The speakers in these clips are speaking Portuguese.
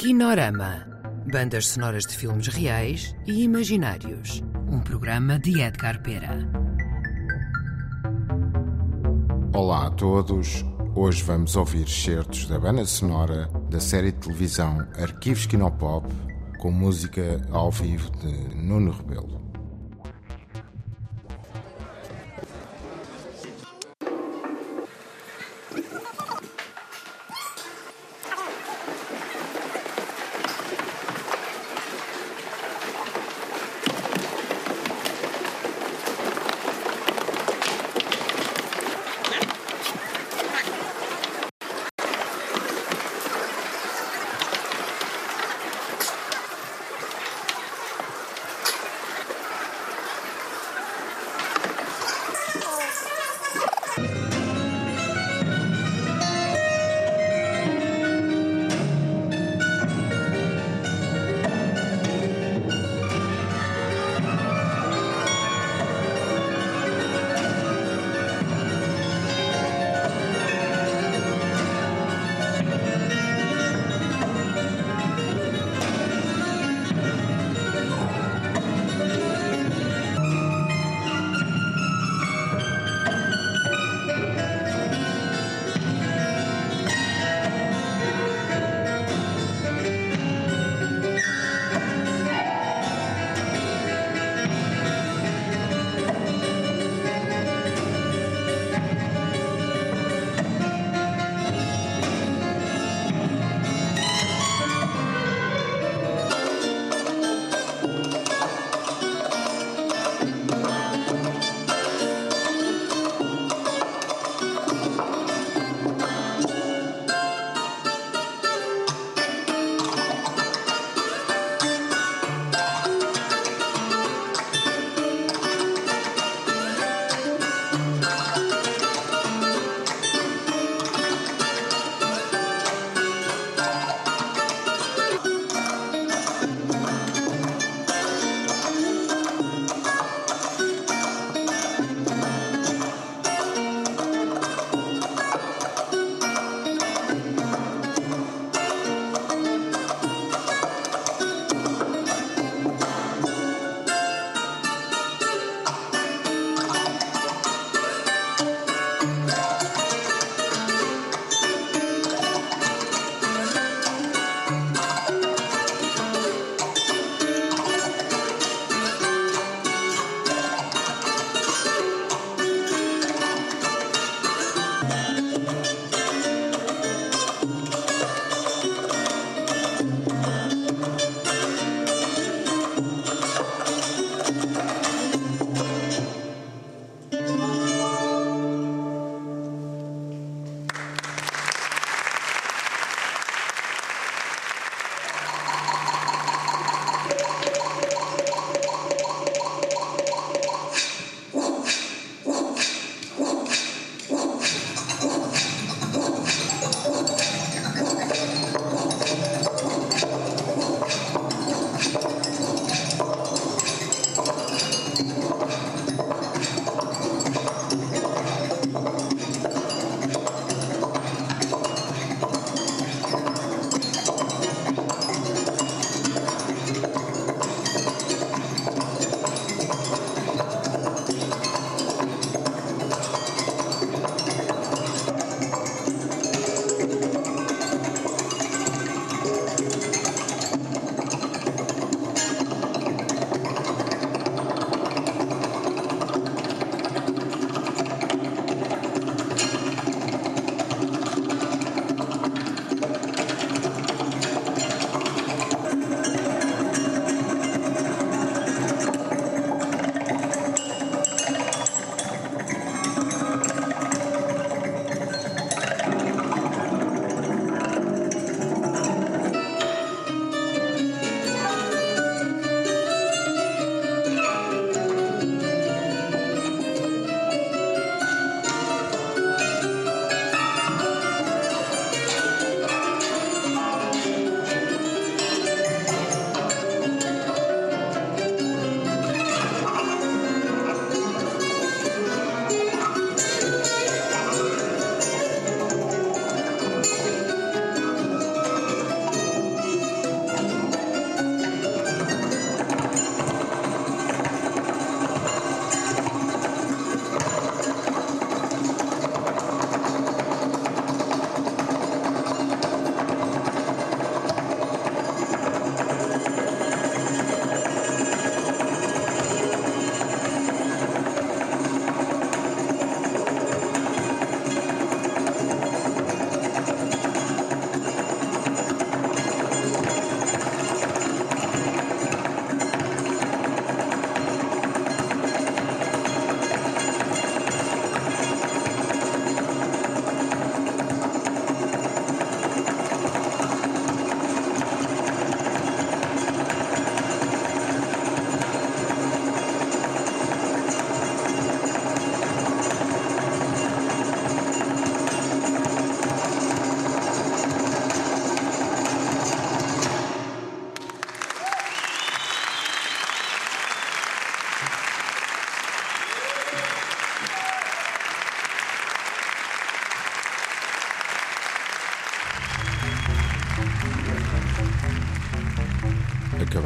Kinorama. Bandas sonoras de filmes reais e imaginários. Um programa de Edgar Pera. Olá a todos. Hoje vamos ouvir certos da banda sonora da série de televisão Arquivos Kinopop com música ao vivo de Nuno Rebelo.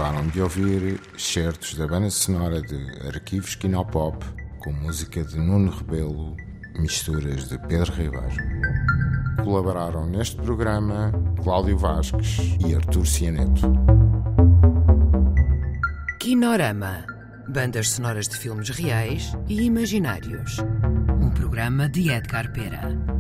Acabaram de ouvir certos da banda sonora de Arquivos Kinopop com música de Nuno Rebelo, misturas de Pedro Ribeiro. Colaboraram neste programa Cláudio Vasques e Artur Cianeto. Kinorama Bandas sonoras de filmes reais e imaginários. Um programa de Edgar Pera.